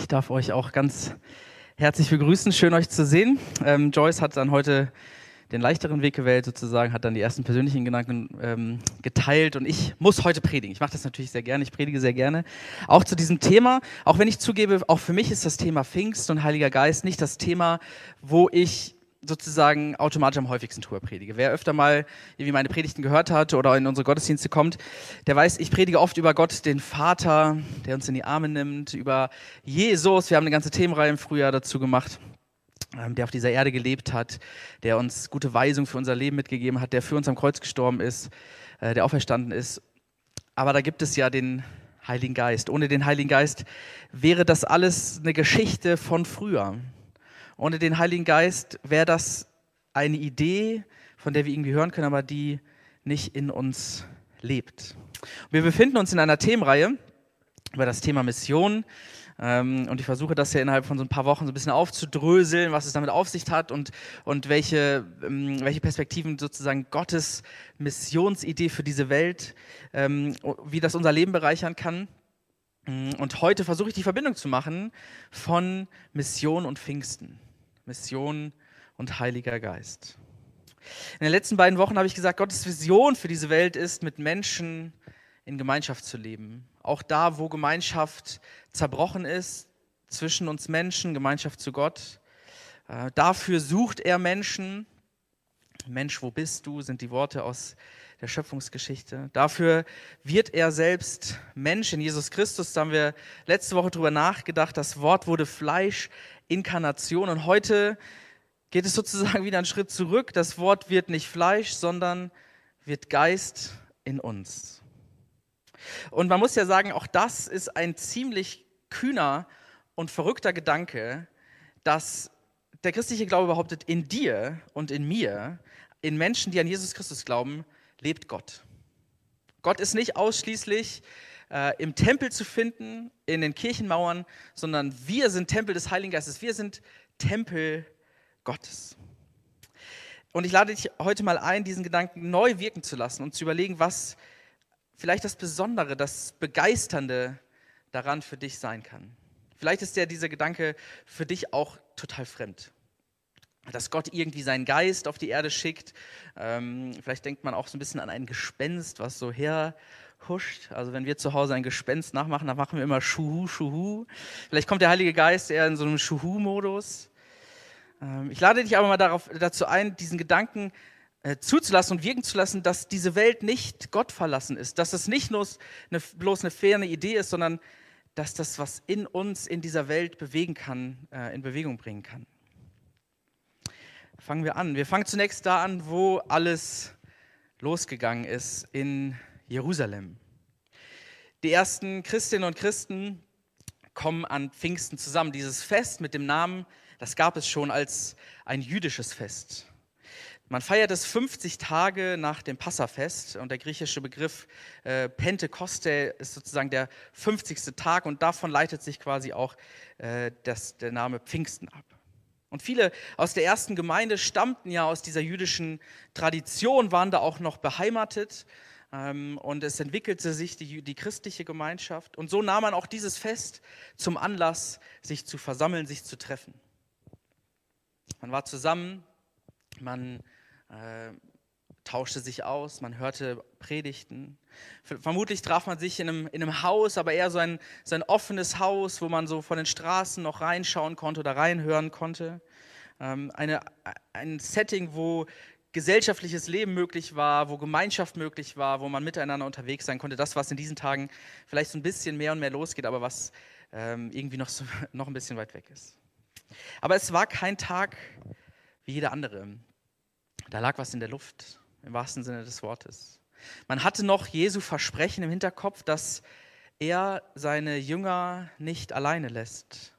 Ich darf euch auch ganz herzlich begrüßen. Schön, euch zu sehen. Ähm, Joyce hat dann heute den leichteren Weg gewählt, sozusagen, hat dann die ersten persönlichen Gedanken ähm, geteilt und ich muss heute predigen. Ich mache das natürlich sehr gerne, ich predige sehr gerne. Auch zu diesem Thema, auch wenn ich zugebe, auch für mich ist das Thema Pfingst und Heiliger Geist nicht das Thema, wo ich sozusagen automatisch am häufigsten drüber predige. Wer öfter mal irgendwie meine Predigten gehört hat oder in unsere Gottesdienste kommt, der weiß, ich predige oft über Gott, den Vater, der uns in die Arme nimmt, über Jesus. Wir haben eine ganze Themenreihe im Frühjahr dazu gemacht, ähm, der auf dieser Erde gelebt hat, der uns gute Weisung für unser Leben mitgegeben hat, der für uns am Kreuz gestorben ist, äh, der auferstanden ist. Aber da gibt es ja den Heiligen Geist. Ohne den Heiligen Geist wäre das alles eine Geschichte von früher. Ohne den Heiligen Geist wäre das eine Idee, von der wir irgendwie hören können, aber die nicht in uns lebt. Wir befinden uns in einer Themenreihe über das Thema Mission. Ähm, und ich versuche das ja innerhalb von so ein paar Wochen so ein bisschen aufzudröseln, was es damit auf sich hat und, und welche, ähm, welche Perspektiven sozusagen Gottes Missionsidee für diese Welt, ähm, wie das unser Leben bereichern kann. Und heute versuche ich die Verbindung zu machen von Mission und Pfingsten. Mission und Heiliger Geist. In den letzten beiden Wochen habe ich gesagt, Gottes Vision für diese Welt ist, mit Menschen in Gemeinschaft zu leben. Auch da, wo Gemeinschaft zerbrochen ist, zwischen uns Menschen, Gemeinschaft zu Gott. Äh, dafür sucht er Menschen. Mensch, wo bist du, sind die Worte aus der Schöpfungsgeschichte. Dafür wird er selbst Mensch in Jesus Christus. Da haben wir letzte Woche drüber nachgedacht. Das Wort wurde Fleisch. Inkarnation. Und heute geht es sozusagen wieder einen Schritt zurück. Das Wort wird nicht Fleisch, sondern wird Geist in uns. Und man muss ja sagen, auch das ist ein ziemlich kühner und verrückter Gedanke, dass der christliche Glaube behauptet, in dir und in mir, in Menschen, die an Jesus Christus glauben, lebt Gott. Gott ist nicht ausschließlich äh, im Tempel zu finden, in den Kirchenmauern, sondern wir sind Tempel des Heiligen Geistes. Wir sind Tempel Gottes. Und ich lade dich heute mal ein, diesen Gedanken neu wirken zu lassen und zu überlegen, was vielleicht das Besondere, das Begeisternde daran für dich sein kann. Vielleicht ist ja dieser Gedanke für dich auch total fremd. Dass Gott irgendwie seinen Geist auf die Erde schickt. Ähm, vielleicht denkt man auch so ein bisschen an ein Gespenst, was so her huscht. Also wenn wir zu Hause ein Gespenst nachmachen, dann machen wir immer Schuhu, Schuhu. Vielleicht kommt der Heilige Geist eher in so einem Schuhu-Modus. Ähm, ich lade dich aber mal darauf, dazu ein, diesen Gedanken äh, zuzulassen und wirken zu lassen, dass diese Welt nicht Gott verlassen ist, dass es nicht bloß eine, bloß eine ferne Idee ist, sondern dass das, was in uns, in dieser Welt bewegen kann, äh, in Bewegung bringen kann. Fangen wir an. Wir fangen zunächst da an, wo alles losgegangen ist in Jerusalem. Die ersten Christinnen und Christen kommen an Pfingsten zusammen. Dieses Fest mit dem Namen, das gab es schon als ein jüdisches Fest. Man feiert es 50 Tage nach dem Passafest und der griechische Begriff äh, Pentekoste ist sozusagen der 50. Tag und davon leitet sich quasi auch äh, das, der Name Pfingsten ab. Und viele aus der ersten Gemeinde stammten ja aus dieser jüdischen Tradition, waren da auch noch beheimatet und es entwickelte sich die, die christliche Gemeinschaft. Und so nahm man auch dieses Fest zum Anlass, sich zu versammeln, sich zu treffen. Man war zusammen, man äh, tauschte sich aus, man hörte Predigten. Vermutlich traf man sich in einem, in einem Haus, aber eher so ein, so ein offenes Haus, wo man so von den Straßen noch reinschauen konnte oder reinhören konnte. Ähm, eine, ein Setting, wo gesellschaftliches Leben möglich war, wo Gemeinschaft möglich war, wo man miteinander unterwegs sein konnte. Das, was in diesen Tagen vielleicht so ein bisschen mehr und mehr losgeht, aber was ähm, irgendwie noch, so, noch ein bisschen weit weg ist. Aber es war kein Tag wie jeder andere. Da lag was in der Luft, im wahrsten Sinne des Wortes. Man hatte noch Jesu Versprechen im Hinterkopf, dass er seine Jünger nicht alleine lässt,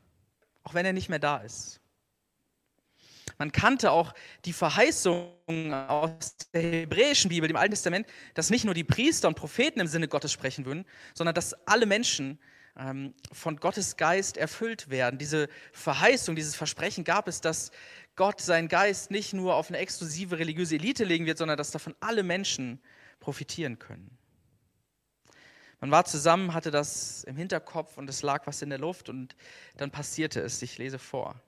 auch wenn er nicht mehr da ist. Man kannte auch die Verheißung aus der hebräischen Bibel, dem Alten Testament, dass nicht nur die Priester und Propheten im Sinne Gottes sprechen würden, sondern dass alle Menschen ähm, von Gottes Geist erfüllt werden. Diese Verheißung, dieses Versprechen gab es, dass Gott seinen Geist nicht nur auf eine exklusive religiöse Elite legen wird, sondern dass davon alle Menschen profitieren können. Man war zusammen, hatte das im Hinterkopf und es lag was in der Luft und dann passierte es. Ich lese vor.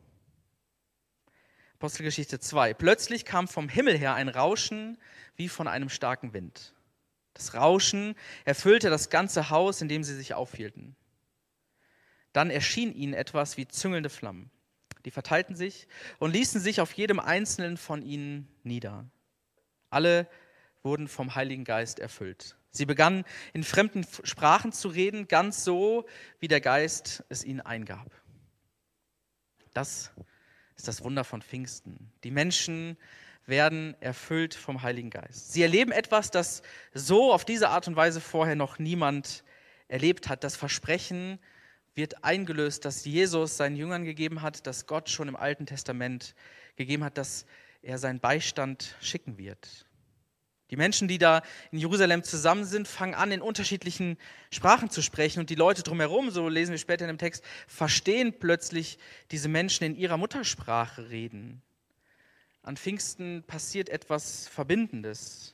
Apostelgeschichte 2. Plötzlich kam vom Himmel her ein Rauschen wie von einem starken Wind. Das Rauschen erfüllte das ganze Haus, in dem sie sich aufhielten. Dann erschien ihnen etwas wie züngelnde Flammen. Die verteilten sich und ließen sich auf jedem einzelnen von ihnen nieder. Alle wurden vom Heiligen Geist erfüllt. Sie begannen in fremden Sprachen zu reden, ganz so, wie der Geist es ihnen eingab. Das ist das Wunder von Pfingsten. Die Menschen werden erfüllt vom Heiligen Geist. Sie erleben etwas, das so auf diese Art und Weise vorher noch niemand erlebt hat. Das Versprechen wird eingelöst, das Jesus seinen Jüngern gegeben hat, das Gott schon im Alten Testament gegeben hat, dass er seinen Beistand schicken wird. Die Menschen, die da in Jerusalem zusammen sind, fangen an, in unterschiedlichen Sprachen zu sprechen. Und die Leute drumherum, so lesen wir später in dem Text, verstehen plötzlich diese Menschen in ihrer Muttersprache reden. An Pfingsten passiert etwas Verbindendes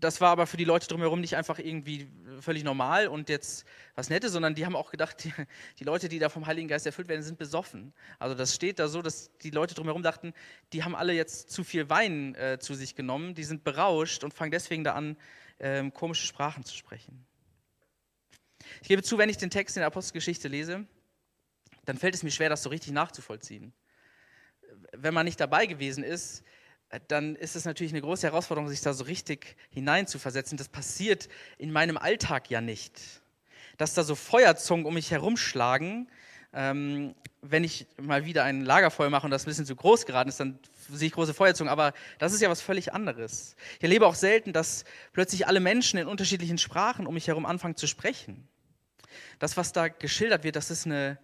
das war aber für die Leute drumherum nicht einfach irgendwie völlig normal und jetzt was Nettes, sondern die haben auch gedacht, die, die, Leute, die da vom Heiligen Geist erfüllt werden, sind besoffen. Also das steht da so, dass die Leute drumherum dachten, die haben alle jetzt zu viel Wein äh, zu sich genommen, die sind berauscht und fangen deswegen da an, äh, komische Sprachen zu sprechen. Ich gebe zu, wenn ich den Text in der Apostelgeschichte lese, dann fällt es mir schwer, das so richtig nachzuvollziehen. Wenn man nicht dabei gewesen ist, dann ist es natürlich eine große Herausforderung, sich da so richtig hineinzuversetzen. Das passiert in meinem Alltag ja nicht. Dass da so Feuerzungen um mich herumschlagen, ähm, wenn ich mal wieder ein Lagerfeuer mache und das ein bisschen zu groß geraten ist, dann sehe ich große Feuerzungen. Aber das ist ja was völlig anderes. Ich erlebe auch selten, dass plötzlich alle Menschen in unterschiedlichen Sprachen um mich herum anfangen zu sprechen. Das, was da geschildert wird, das ist eine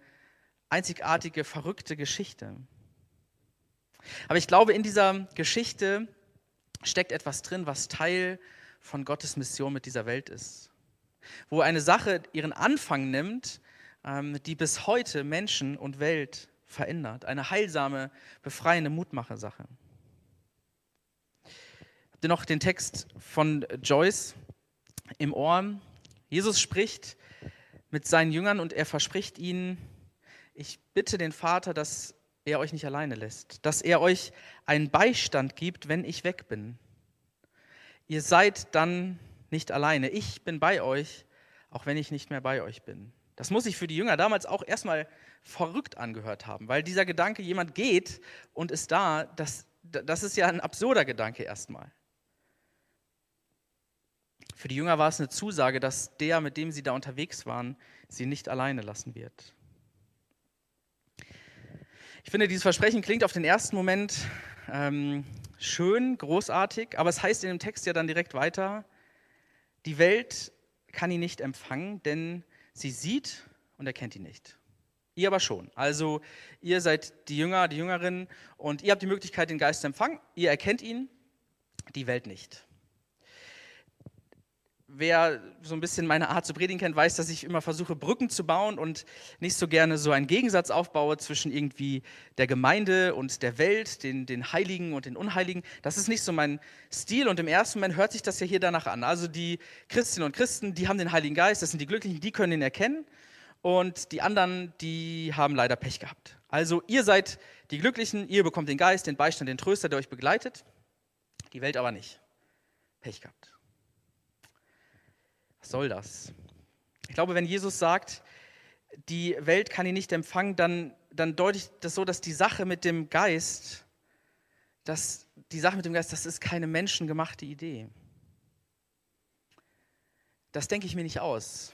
einzigartige, verrückte Geschichte. Aber ich glaube, in dieser Geschichte steckt etwas drin, was Teil von Gottes Mission mit dieser Welt ist. Wo eine Sache ihren Anfang nimmt, ähm, die bis heute Menschen und Welt verändert. Eine heilsame, befreiende Mutmachersache. Habt ihr noch den Text von Joyce im Ohr? Jesus spricht mit seinen Jüngern und er verspricht ihnen, ich bitte den Vater, dass er euch nicht alleine lässt, dass er euch einen Beistand gibt, wenn ich weg bin. Ihr seid dann nicht alleine. Ich bin bei euch, auch wenn ich nicht mehr bei euch bin. Das muss sich für die Jünger damals auch erstmal verrückt angehört haben, weil dieser Gedanke, jemand geht und ist da, das, das ist ja ein absurder Gedanke erstmal. Für die Jünger war es eine Zusage, dass der, mit dem sie da unterwegs waren, sie nicht alleine lassen wird. Ich finde, dieses Versprechen klingt auf den ersten Moment ähm, schön, großartig, aber es heißt in dem Text ja dann direkt weiter, die Welt kann ihn nicht empfangen, denn sie sieht und erkennt ihn nicht. Ihr aber schon. Also ihr seid die Jünger, die Jüngerinnen und ihr habt die Möglichkeit, den Geist zu empfangen. Ihr erkennt ihn, die Welt nicht wer so ein bisschen meine Art zu predigen kennt, weiß, dass ich immer versuche, Brücken zu bauen und nicht so gerne so einen Gegensatz aufbaue zwischen irgendwie der Gemeinde und der Welt, den, den Heiligen und den Unheiligen. Das ist nicht so mein Stil und im ersten Moment hört sich das ja hier danach an. Also die Christinnen und Christen, die haben den Heiligen Geist, das sind die Glücklichen, die können ihn erkennen und die anderen, die haben leider Pech gehabt. Also ihr seid die Glücklichen, ihr bekommt den Geist, den Beistand, den Tröster, der euch begleitet, die Welt aber nicht. Pech gehabt. Was soll das? Ich glaube, wenn Jesus sagt, die Welt kann ihn nicht empfangen, dann, dann deutet das so, dass die Sache mit dem Geist, dass die Sache mit dem Geist, das ist keine menschengemachte Idee. Das denke ich mir nicht aus.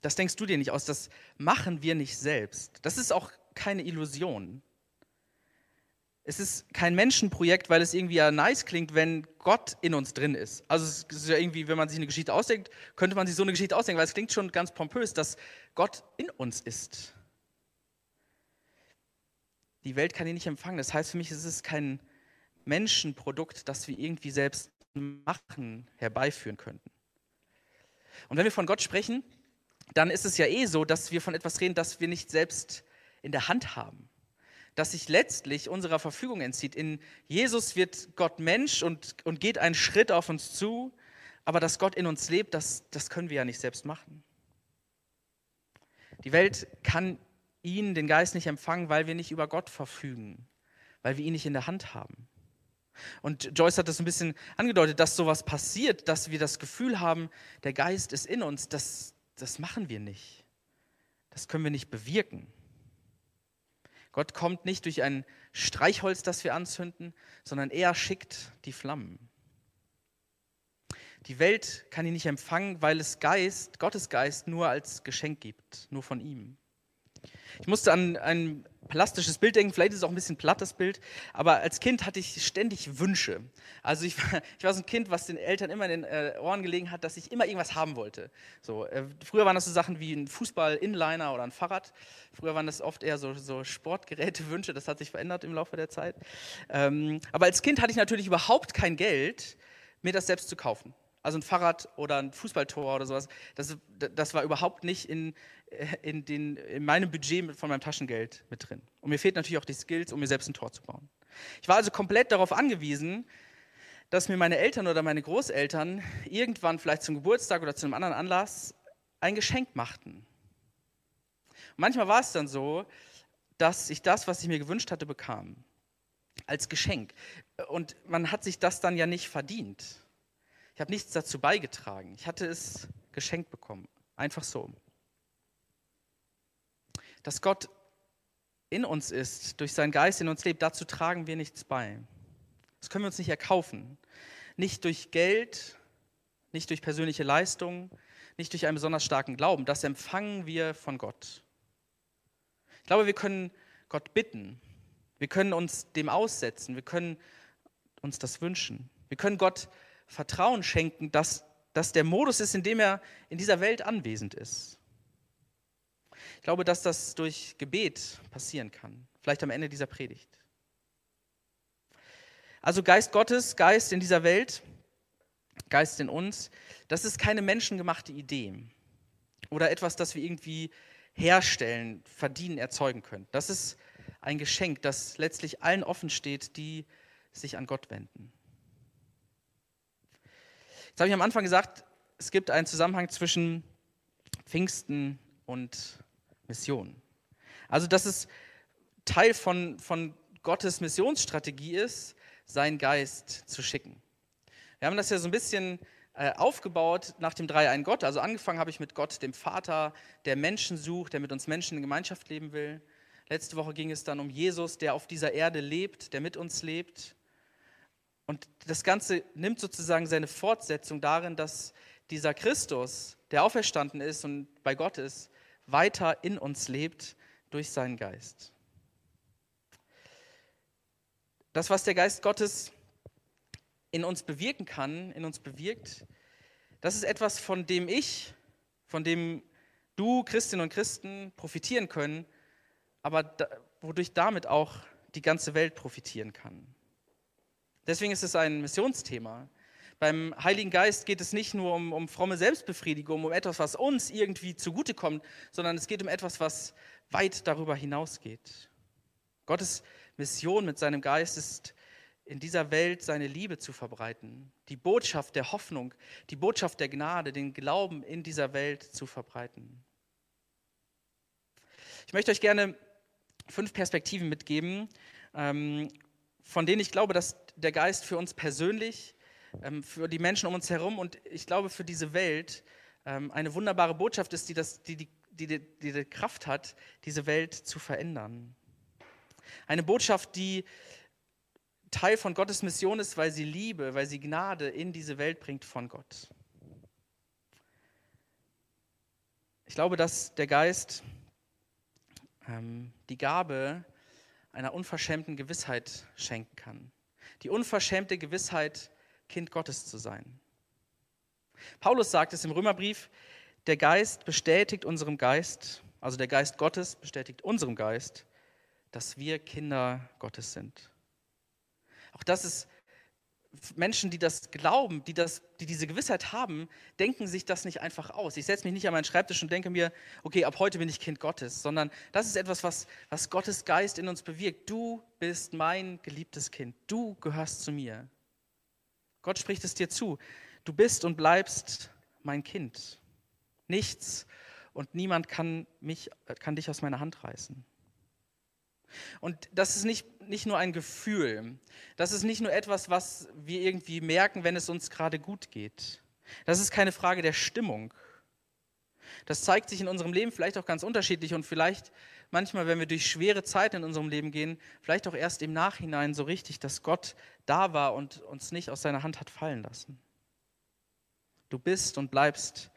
Das denkst du dir nicht aus. Das machen wir nicht selbst. Das ist auch keine Illusion. Es ist kein Menschenprojekt, weil es irgendwie ja nice klingt, wenn Gott in uns drin ist. Also es ist ja irgendwie, wenn man sich eine Geschichte ausdenkt, könnte man sich so eine Geschichte ausdenken, weil es klingt schon ganz pompös, dass Gott in uns ist. Die Welt kann ihn nicht empfangen. Das heißt für mich, es ist kein Menschenprodukt, das wir irgendwie selbst machen, herbeiführen könnten. Und wenn wir von Gott sprechen, dann ist es ja eh so, dass wir von etwas reden, das wir nicht selbst in der Hand haben das sich letztlich unserer Verfügung entzieht. In Jesus wird Gott Mensch und, und geht einen Schritt auf uns zu, Aber dass Gott in uns lebt, das, das können wir ja nicht selbst machen. Die Welt kann ihn, den Geist, nicht empfangen, weil wir nicht über Gott verfügen, weil wir ihn nicht in der Hand haben. Und Joyce hat das ein bisschen angedeutet, dass sowas passiert, dass wir das Gefühl haben, der Geist ist in uns. Das, das machen wir nicht. Das können wir nicht bewirken. Gott kommt nicht durch ein Streichholz, das wir anzünden, sondern er schickt die Flammen. Die Welt kann ihn nicht empfangen, weil es Geist, Gottes Geist, nur als Geschenk gibt, nur von ihm. Ich musste an ein plastisches Bild denken, vielleicht ist es auch ein bisschen plattes Bild, aber als Kind hatte ich ständig Wünsche. Also ich war, ich war so ein Kind, was den Eltern immer in den äh, Ohren gelegen hat, dass ich immer irgendwas haben wollte. So, äh, früher waren das so Sachen wie ein Fußball-Inliner oder ein Fahrrad. Früher waren das oft eher so, so Sportgeräte-Wünsche, das hat sich verändert im Laufe der Zeit. Ähm, aber als Kind hatte ich natürlich überhaupt kein Geld, mir das selbst zu kaufen. Also ein Fahrrad oder ein Fußballtor oder sowas, das, das war überhaupt nicht in, in, den, in meinem Budget von meinem Taschengeld mit drin. Und mir fehlt natürlich auch die Skills, um mir selbst ein Tor zu bauen. Ich war also komplett darauf angewiesen, dass mir meine Eltern oder meine Großeltern irgendwann vielleicht zum Geburtstag oder zu einem anderen Anlass ein Geschenk machten. Und manchmal war es dann so, dass ich das, was ich mir gewünscht hatte, bekam. Als Geschenk. Und man hat sich das dann ja nicht verdient. Ich habe nichts dazu beigetragen. Ich hatte es geschenkt bekommen. Einfach so. Dass Gott in uns ist, durch seinen Geist in uns lebt, dazu tragen wir nichts bei. Das können wir uns nicht erkaufen. Nicht durch Geld, nicht durch persönliche Leistung, nicht durch einen besonders starken Glauben. Das empfangen wir von Gott. Ich glaube, wir können Gott bitten. Wir können uns dem aussetzen. Wir können uns das wünschen. Wir können Gott Vertrauen schenken, dass das der Modus ist, in dem er in dieser Welt anwesend ist. Ich glaube, dass das durch Gebet passieren kann, vielleicht am Ende dieser Predigt. Also Geist Gottes, Geist in dieser Welt, Geist in uns, das ist keine menschengemachte Idee oder etwas, das wir irgendwie herstellen, verdienen, erzeugen können. Das ist ein Geschenk, das letztlich allen offen steht, die sich an Gott wenden. Jetzt habe ich am Anfang gesagt, es gibt einen Zusammenhang zwischen Pfingsten und Mission. Also, dass es Teil von, von Gottes Missionsstrategie ist, seinen Geist zu schicken. Wir haben das ja so ein bisschen äh, aufgebaut nach dem Dreiein Gott. Also angefangen habe ich mit Gott, dem Vater, der Menschen sucht, der mit uns Menschen in Gemeinschaft leben will. Letzte Woche ging es dann um Jesus, der auf dieser Erde lebt, der mit uns lebt. Und das Ganze nimmt sozusagen seine Fortsetzung darin, dass dieser Christus, der auferstanden ist und bei Gott ist, weiter in uns lebt durch seinen Geist. Das, was der Geist Gottes in uns bewirken kann, in uns bewirkt, das ist etwas, von dem ich, von dem du, Christinnen und Christen, profitieren können, aber da, wodurch damit auch die ganze Welt profitieren kann. Deswegen ist es ein Missionsthema. Beim Heiligen Geist geht es nicht nur um, um fromme Selbstbefriedigung, um etwas, was uns irgendwie zugutekommt, sondern es geht um etwas, was weit darüber hinausgeht. Gottes Mission mit seinem Geist ist, in dieser Welt seine Liebe zu verbreiten, die Botschaft der Hoffnung, die Botschaft der Gnade, den Glauben in dieser Welt zu verbreiten. Ich möchte euch gerne fünf Perspektiven mitgeben, ähm, von denen ich glaube, dass der Geist für uns persönlich, ähm, für die Menschen um uns herum und ich glaube für diese Welt ähm, eine wunderbare Botschaft ist, die, das, die, die, die, die die Kraft hat, diese Welt zu verändern. Eine Botschaft, die Teil von Gottes Mission ist, weil sie Liebe, weil sie Gnade in diese Welt bringt von Gott. Ich glaube, dass der Geist ähm, die Gabe einer unverschämten Gewissheit schenken kann. Die unverschämte Gewissheit, Kind Gottes zu sein. Paulus sagt es im Römerbrief, der Geist bestätigt unserem Geist, also der Geist Gottes bestätigt unserem Geist, dass wir Kinder Gottes sind. Auch das ist Menschen, die das glauben, die, das, die diese Gewissheit haben, denken sich das nicht einfach aus. Ich setze mich nicht an meinen Schreibtisch und denke mir, okay, ab heute bin ich Kind Gottes, sondern das ist etwas, was, was Gottes Geist in uns bewirkt. Du bist mein geliebtes Kind. Du gehörst zu mir. Gott spricht es dir zu. Du bist und bleibst mein Kind. Nichts und niemand kann, mich, kann dich aus meiner Hand reißen. Und das ist nicht, nicht nur ein Gefühl, das ist nicht nur etwas, was wir irgendwie merken, wenn es uns gerade gut geht. Das ist keine Frage der Stimmung. Das zeigt sich in unserem Leben vielleicht auch ganz unterschiedlich und vielleicht manchmal, wenn wir durch schwere Zeiten in unserem Leben gehen, vielleicht auch erst im Nachhinein so richtig, dass Gott da war und uns nicht aus seiner Hand hat fallen lassen. Du bist und bleibst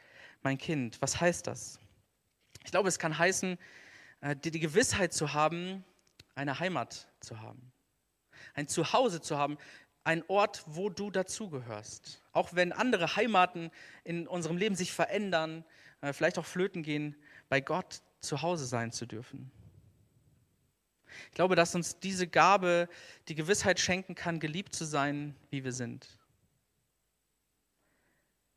mein Kind. Was heißt das? Ich glaube, es kann heißen, äh, die Gewissheit zu haben, eine Heimat zu haben, ein Zuhause zu haben, ein Ort, wo du dazugehörst. Auch wenn andere Heimaten in unserem Leben sich verändern, vielleicht auch flöten gehen, bei Gott zu Hause sein zu dürfen. Ich glaube, dass uns diese Gabe die Gewissheit schenken kann, geliebt zu sein, wie wir sind.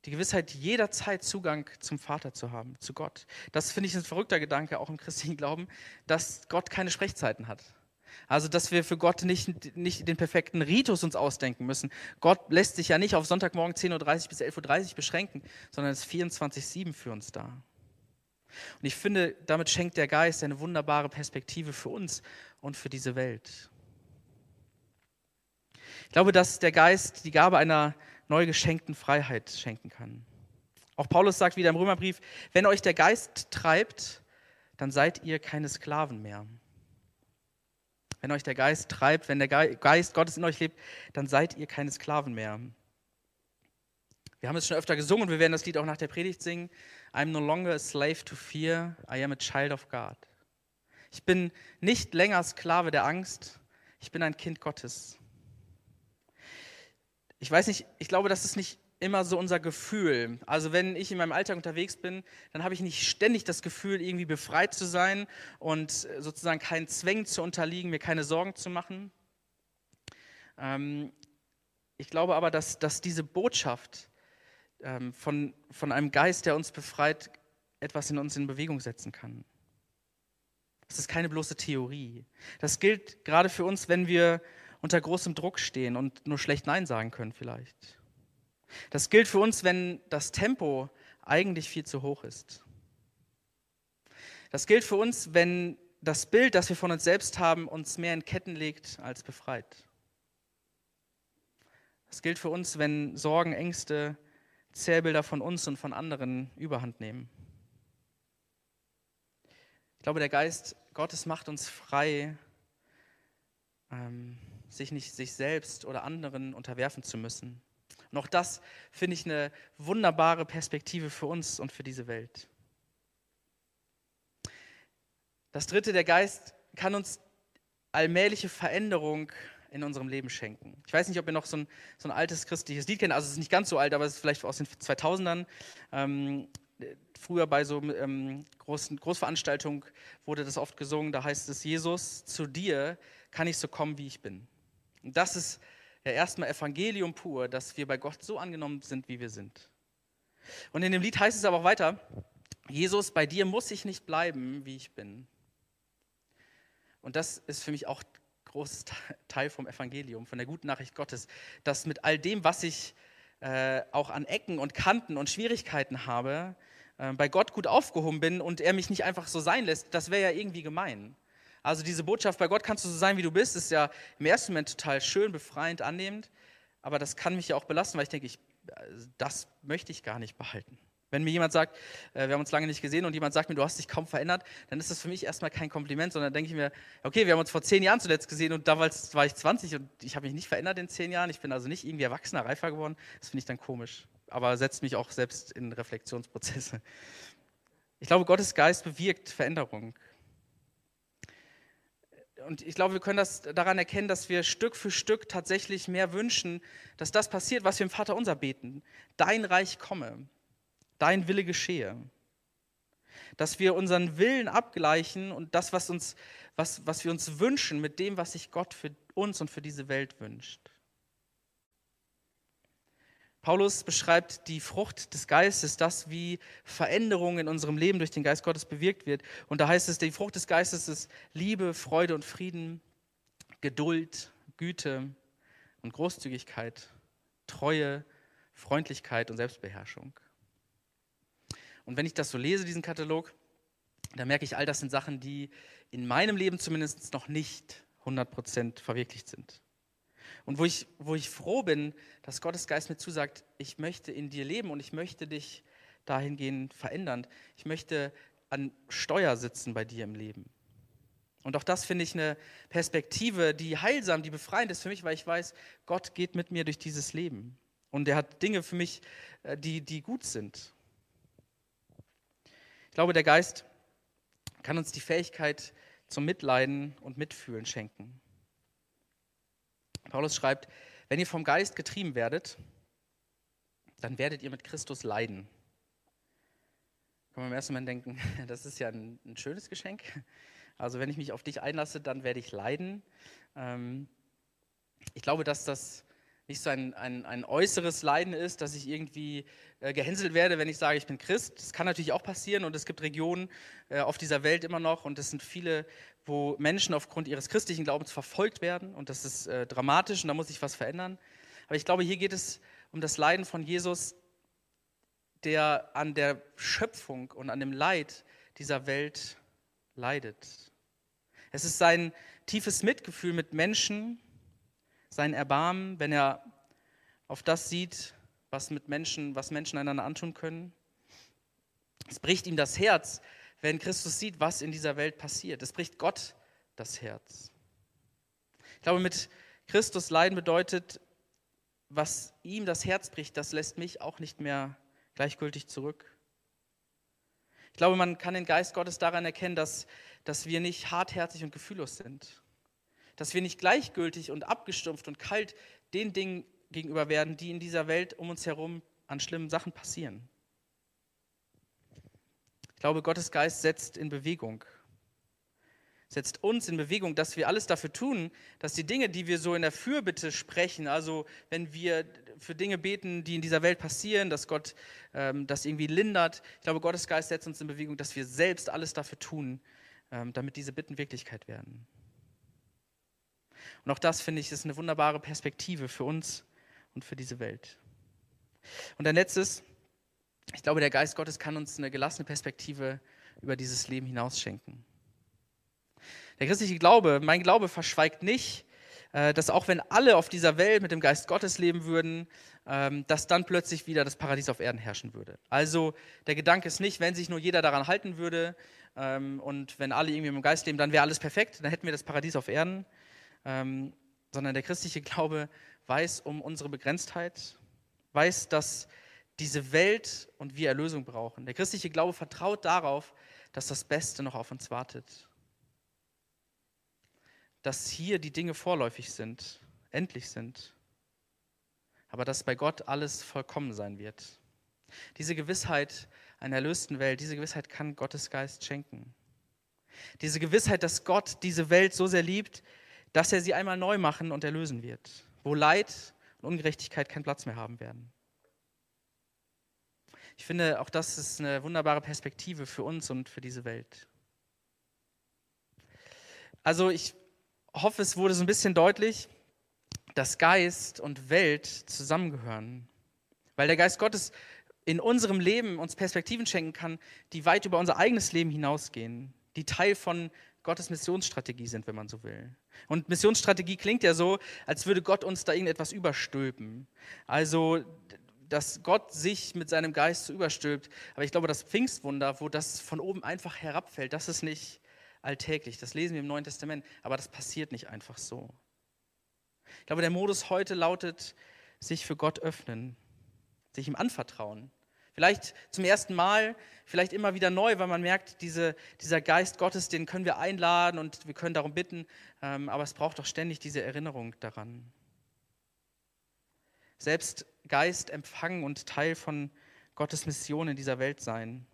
Die Gewissheit, jederzeit Zugang zum Vater zu haben, zu Gott. Das finde ich ein verrückter Gedanke, auch im christlichen Glauben, dass Gott keine Sprechzeiten hat. Also, dass wir für Gott nicht, nicht den perfekten Ritus uns ausdenken müssen. Gott lässt sich ja nicht auf Sonntagmorgen 10.30 Uhr bis 11.30 Uhr beschränken, sondern ist 24-7 für uns da. Und ich finde, damit schenkt der Geist eine wunderbare Perspektive für uns und für diese Welt. Ich glaube, dass der Geist die Gabe einer neu geschenkten Freiheit schenken kann. Auch Paulus sagt wieder im Römerbrief, wenn euch der Geist treibt, dann seid ihr keine Sklaven mehr. Wenn euch der Geist treibt, wenn der Geist Gottes in euch lebt, dann seid ihr keine Sklaven mehr. Wir haben es schon öfter gesungen und wir werden das Lied auch nach der Predigt singen. I'm no longer a slave to fear, I am a child of God. Ich bin nicht länger Sklave der Angst, ich bin ein Kind Gottes ich weiß nicht, ich glaube, das ist nicht immer so unser Gefühl. Also wenn ich in meinem Alltag unterwegs bin, dann habe ich nicht ständig das Gefühl, irgendwie befreit zu sein und sozusagen keinen Zwängen zu unterliegen, mir keine Sorgen zu machen. Ähm, ich glaube aber, dass, dass diese Botschaft ähm, von, von einem Geist, der uns befreit, etwas in uns in Bewegung setzen kann. Das ist keine bloße Theorie. Das gilt gerade für uns, wenn wir unter großem Druck stehen und nur schlecht Nein sagen können vielleicht. Das gilt für uns, wenn das Tempo eigentlich viel zu hoch ist. Das gilt für uns, wenn das Bild, das wir von uns selbst haben, uns mehr in Ketten legt als befreit. Das gilt für uns, wenn Sorgen, Ängste, Zählbilder von uns und von anderen überhand nehmen. Ich glaube, der Geist Gottes macht uns frei, ähm, sich nicht sich selbst oder anderen unterwerfen zu müssen. Und auch das finde ich eine wunderbare Perspektive für uns und für diese Welt. Das dritte, der Geist kann uns allmähliche Veränderung in unserem Leben schenken. Ich weiß nicht, ob ihr noch so ein, so ein altes christliches Lied kennt, also es ist nicht ganz so alt, aber es ist vielleicht aus den 2000ern. Ähm, früher bei so ähm, großen Großveranstaltungen wurde das oft gesungen, da heißt es, Jesus, zu dir kann ich so kommen, wie ich bin. Und das ist ja erstmal Evangelium pur, dass wir bei Gott so angenommen sind, wie wir sind. Und in dem Lied heißt es aber auch weiter, Jesus, bei dir muss ich nicht bleiben, wie ich bin. Und das ist für mich auch ein großes Teil vom Evangelium, von der guten Nachricht Gottes, dass mit all dem, was ich äh, auch an Ecken und Kanten und Schwierigkeiten habe, äh, bei Gott gut aufgehoben bin und er mich nicht einfach so sein lässt, das wäre ja irgendwie gemein. Also diese Botschaft, bei Gott kannst du so sein, wie du bist, ist ja im ersten Moment total schön, befreiend, annehmend. Aber das kann mich ja auch belasten, weil ich denke, ich, das möchte ich gar nicht behalten. Wenn mir jemand sagt, äh, wir haben uns lange nicht gesehen und jemand sagt mir, du hast dich kaum verändert, dann ist das für mich erstmal kein Kompliment, sondern denke ich mir, okay, wir haben uns vor zehn Jahren zuletzt gesehen und damals war ich 20 und ich habe mich nicht verändert in zehn Jahren. Ich bin also nicht irgendwie erwachsener, reifer geworden. Das finde ich dann komisch. Aber setzt mich auch selbst in Reflexionsprozesse. Ich glaube, Gottes Geist bewirkt Veränderung und ich glaube, wir können das daran erkennen, dass wir Stück für Stück tatsächlich mehr wünschen, dass das passiert, was wir im Vater unser beten. Dein Reich komme, dein Wille geschehe. Dass wir unseren Willen abgleichen und das, was, uns, was, was wir uns wünschen, mit dem, was sich Gott für uns und für diese Welt wünscht. Paulus beschreibt die Frucht des Geistes, das wie Veränderung in unserem Leben durch den Geist Gottes bewirkt wird. Und da heißt es, die Frucht des Geistes ist Liebe, Freude und Frieden, Geduld, Güte und Großzügigkeit, Treue, Freundlichkeit und Selbstbeherrschung. Und wenn ich das so lese, diesen Katalog, dann merke ich, all das sind Sachen, die in meinem Leben zumindest noch nicht 100% verwirklicht sind. Und wo ich, wo ich froh bin, dass Gottes Geist mir zusagt, ich möchte in dir leben und ich möchte dich dahingehend verändern. Ich möchte an Steuer sitzen bei dir im Leben. Und auch das finde ich eine Perspektive, die heilsam, die befreiend ist für mich, weil ich weiß, Gott geht mit mir durch dieses Leben. Und er hat Dinge für mich, äh, die, die gut sind. Ich glaube, der Geist kann uns die Fähigkeit zum Mitleiden und Mitfühlen schenken. Paulus schreibt, wenn ihr vom Geist getrieben werdet, dann werdet ihr mit Christus leiden. Kann man im ersten Moment denken, das ist ja ein, ein schönes Geschenk. Also wenn ich mich auf dich einlasse, dann werde ich leiden. Ähm, ich glaube, dass das nicht so ein, ein, ein äußeres Leiden ist, dass ich irgendwie äh, gehänselt werde, wenn ich sage, ich bin Christ. Das kann natürlich auch passieren und es gibt Regionen äh, auf dieser Welt immer noch und es sind viele, wo Menschen aufgrund ihres christlichen Glaubens verfolgt werden und das ist äh, dramatisch und da muss sich was verändern. Aber ich glaube, hier geht es um das Leiden von Jesus, der an der Schöpfung und an dem Leid dieser Welt leidet. Es ist sein tiefes Mitgefühl mit Menschen, sein Erbarmen, wenn er auf das sieht, was mit Menschen, was Menschen einander antun können. Es bricht ihm das Herz, wenn Christus sieht, was in dieser Welt passiert. Es bricht Gott das Herz. Ich glaube, mit Christus leiden bedeutet, was ihm das Herz bricht, das lässt mich auch nicht mehr gleichgültig zurück. Ich glaube, man kann den Geist Gottes daran erkennen, dass, dass wir nicht hartherzig und gefühllos sind dass wir nicht gleichgültig und abgestumpft und kalt den Dingen gegenüber werden, die in dieser Welt um uns herum an schlimmen Sachen passieren. Ich glaube, Gottes Geist setzt in Bewegung, setzt uns in Bewegung, dass wir alles dafür tun, dass die Dinge, die wir so in der Fürbitte sprechen, also wenn wir für Dinge beten, die in dieser Welt passieren, dass Gott ähm, das irgendwie lindert, ich glaube, Gottes Geist setzt uns in Bewegung, dass wir selbst alles dafür tun, ähm, damit diese Bitten Wirklichkeit werden. Und auch das, finde ich, ist eine wunderbare Perspektive für uns und für diese Welt. Und ein letztes, ich glaube, der Geist Gottes kann uns eine gelassene Perspektive über dieses Leben hinaus schenken. Der christliche Glaube, mein Glaube verschweigt nicht, äh, dass auch wenn alle auf dieser Welt mit dem Geist Gottes leben würden, ähm, dass dann plötzlich wieder das Paradies auf Erden herrschen würde. Also der Gedanke ist nicht, wenn sich nur jeder daran halten würde ähm, und wenn alle irgendwie im Geist leben, dann wäre alles perfekt, dann hätten wir das Paradies auf Erden, ähm, sondern der christliche Glaube weiß um unsere Begrenztheit, weiß, dass diese Welt und wir Erlösung brauchen. Der christliche Glaube vertraut darauf, dass das Beste noch auf uns wartet. Dass hier die Dinge vorläufig sind, endlich sind, aber dass bei Gott alles vollkommen sein wird. Diese Gewissheit einer erlösten Welt, diese Gewissheit kann Gottes Geist schenken. Diese Gewissheit, dass Gott diese Welt so sehr liebt, dass er sie einmal neu machen und erlösen wird, wo Leid und Ungerechtigkeit keinen Platz mehr haben werden. Ich finde, auch das ist eine wunderbare Perspektive für uns und für diese Welt. Also ich hoffe, es wurde so ein bisschen deutlich, dass Geist und Welt zusammengehören. Weil der Geist Gottes in unserem Leben uns Perspektiven schenken kann, die weit über unser eigenes Leben hinausgehen, die Teil von Gottes Missionsstrategie sind, wenn man so will. Und Missionsstrategie klingt ja so, als würde Gott uns da irgendetwas überstülpen. Also, dass Gott sich mit seinem Geist so überstülpt. Aber ich glaube, das Pfingstwunder, wo das von oben einfach herabfällt, das ist nicht alltäglich. Das lesen wir im Neuen Testament. Aber das passiert nicht einfach so. Ich glaube, der Modus heute lautet, sich für Gott öffnen, sich ihm anvertrauen. Vielleicht zum ersten Mal, vielleicht immer wieder neu, weil man merkt, diese, dieser Geist Gottes, den können wir einladen und wir können darum bitten, ähm, aber es braucht doch ständig diese Erinnerung daran. Selbst Geist empfangen und Teil von Gottes Mission in dieser Welt sein.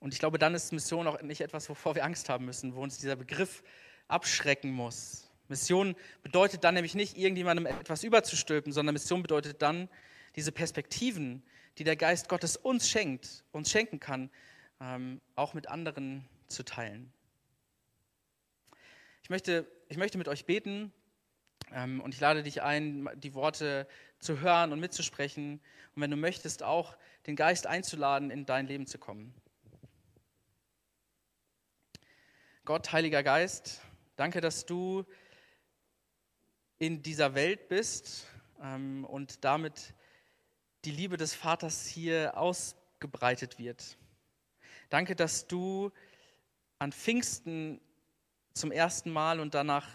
Und ich glaube, dann ist Mission auch nicht etwas, wovor wir Angst haben müssen, wo uns dieser Begriff abschrecken muss. Mission bedeutet dann nämlich nicht, irgendjemandem etwas überzustülpen, sondern Mission bedeutet dann, diese Perspektiven, die der Geist Gottes uns schenkt, uns schenken kann, ähm, auch mit anderen zu teilen. Ich möchte, ich möchte mit euch beten Ähm, und ich lade dich ein, die Worte zu hören und mitzusprechen. Und wenn du möchtest, auch den Geist einzuladen, in dein Leben zu kommen. Gott, Heiliger Geist, danke, dass du in dieser Welt bist ähm, und damit die Liebe des Vaters hier ausgebreitet wird. Danke, dass du an Pfingsten zum ersten Mal und danach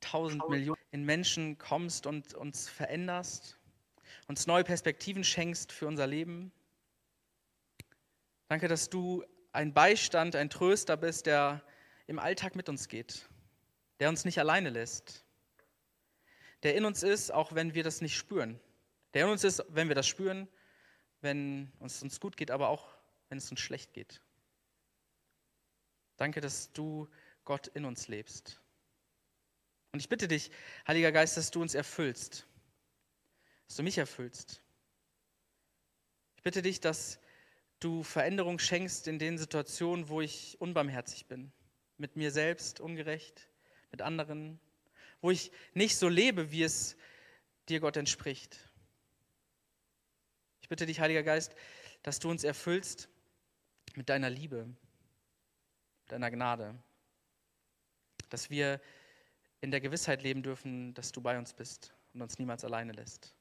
tausend Millionen in Menschen kommst und uns veränderst, uns neue Perspektiven schenkst für unser Leben. Danke, dass du ein Beistand, ein Tröster bist, der im Alltag mit uns geht, der uns nicht alleine lässt, der in uns ist, auch wenn wir das nicht spüren, der in uns ist, wenn wir das spüren, wenn es uns gut geht, aber auch wenn es uns schlecht geht. Danke, dass du Gott in uns lebst. Und ich bitte dich, Heiliger Geist, dass du uns erfüllst, dass du mich erfüllst. Ich bitte dich, dass du Veränderung schenkst in den Situationen, wo ich unbarmherzig bin, mit mir selbst ungerecht, mit anderen, wo ich nicht so lebe, wie es dir Gott entspricht. Ich bitte dich, Heiliger Geist, dass du uns erfüllst mit deiner Liebe, deiner Gnade, dass wir in der Gewissheit leben dürfen, dass du bei uns bist und uns niemals alleine lässt.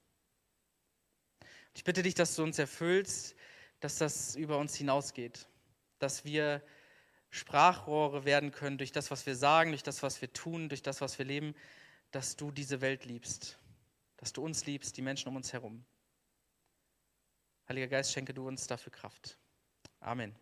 Ich bitte dich, dass du uns erfüllst, dass das über uns hinausgeht, dass wir Sprachrohre werden können durch das, was wir sagen, durch das, was wir tun, durch das, was wir leben, dass du diese Welt liebst, dass du uns liebst, die Menschen um uns herum. Heiliger Geist, schenke du uns dafür Kraft. Amen.